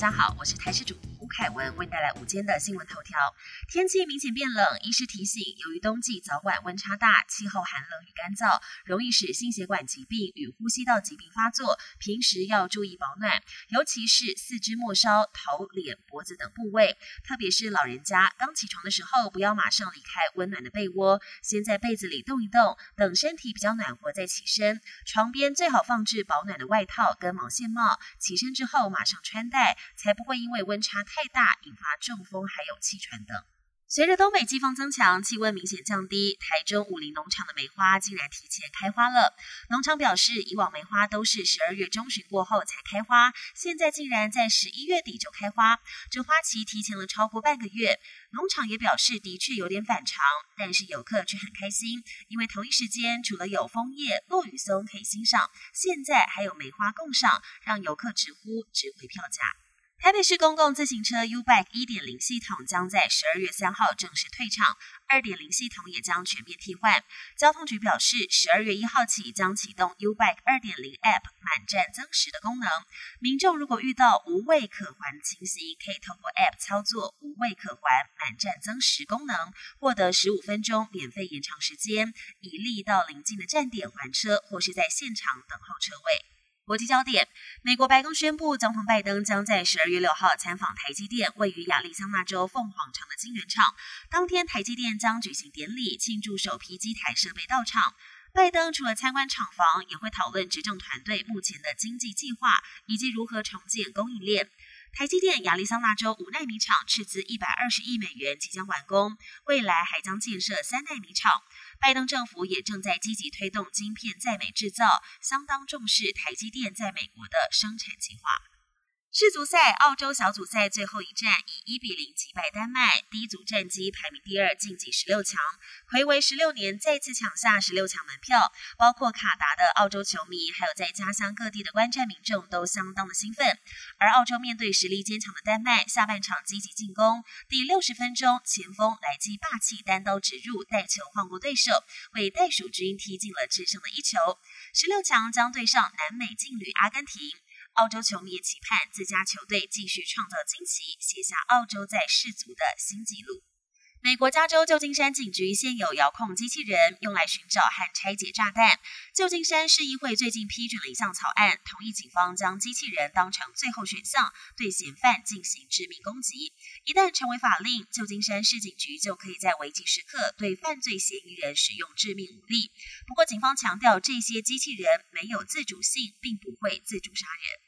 大家好，我是台式主凯文，为带来午间的新闻头条。天气明显变冷，医师提醒，由于冬季早晚温差大，气候寒冷与干燥，容易使心血管疾病与呼吸道疾病发作。平时要注意保暖，尤其是四肢末梢、头、脸、脖子等部位，特别是老人家刚起床的时候，不要马上离开温暖的被窝，先在被子里动一动，等身体比较暖和再起身。床边最好放置保暖的外套跟毛线帽，起身之后马上穿戴。才不会因为温差太太大引发中风，还有气喘等。随着东北季风增强，气温明显降低，台中武林农场的梅花竟然提前开花了。农场表示，以往梅花都是十二月中旬过后才开花，现在竟然在十一月底就开花，这花期提前了超过半个月。农场也表示，的确有点反常，但是游客却很开心，因为同一时间除了有枫叶、落羽松可以欣赏，现在还有梅花共赏，让游客直呼值回票价。台北市公共自行车 U-Bike 一点零系统将在十二月三号正式退场，二点零系统也将全面替换。交通局表示，十二月一号起将启动 U-Bike 二点零 App 满站增时的功能。民众如果遇到无位可还情形，可以透过 App 操作无位可还满站增时功能，获得十五分钟免费延长时间，以利到邻近的站点还车，或是在现场等候车位。国际焦点：美国白宫宣布，总统拜登将在十二月六号参访台积电位于亚利桑那州凤凰城的晶圆厂。当天，台积电将举行典礼，庆祝首批机台设备到场。拜登除了参观厂房，也会讨论执政团队目前的经济计划以及如何重建供应链。台积电亚利桑那州五纳米厂斥资一百二十亿美元即将完工，未来还将建设三纳米厂。拜登政府也正在积极推动晶片在美制造，相当重视台积电在美国的生产计划。世足赛，澳洲小组赛最后一战以一比零击败丹麦，D 组战绩排名第二，晋级十六强。回违十六年，再次抢下十六强门票。包括卡达的澳洲球迷，还有在家乡各地的观战民众，都相当的兴奋。而澳洲面对实力坚强的丹麦，下半场积极进攻。第六十分钟，前锋莱基霸气单刀直入，带球晃过对手，为袋鼠之鹰踢进了制胜的一球。十六强将对上南美劲旅阿根廷。澳洲球迷也期盼自家球队继续创造惊奇，写下澳洲在世足的新纪录。美国加州旧金山警局现有遥控机器人，用来寻找和拆解炸弹。旧金山市议会最近批准了一项草案，同意警方将机器人当成最后选项，对嫌犯进行致命攻击。一旦成为法令，旧金山市警局就可以在危急时刻对犯罪嫌疑人使用致命武力。不过，警方强调这些机器人没有自主性，并不会自主杀人。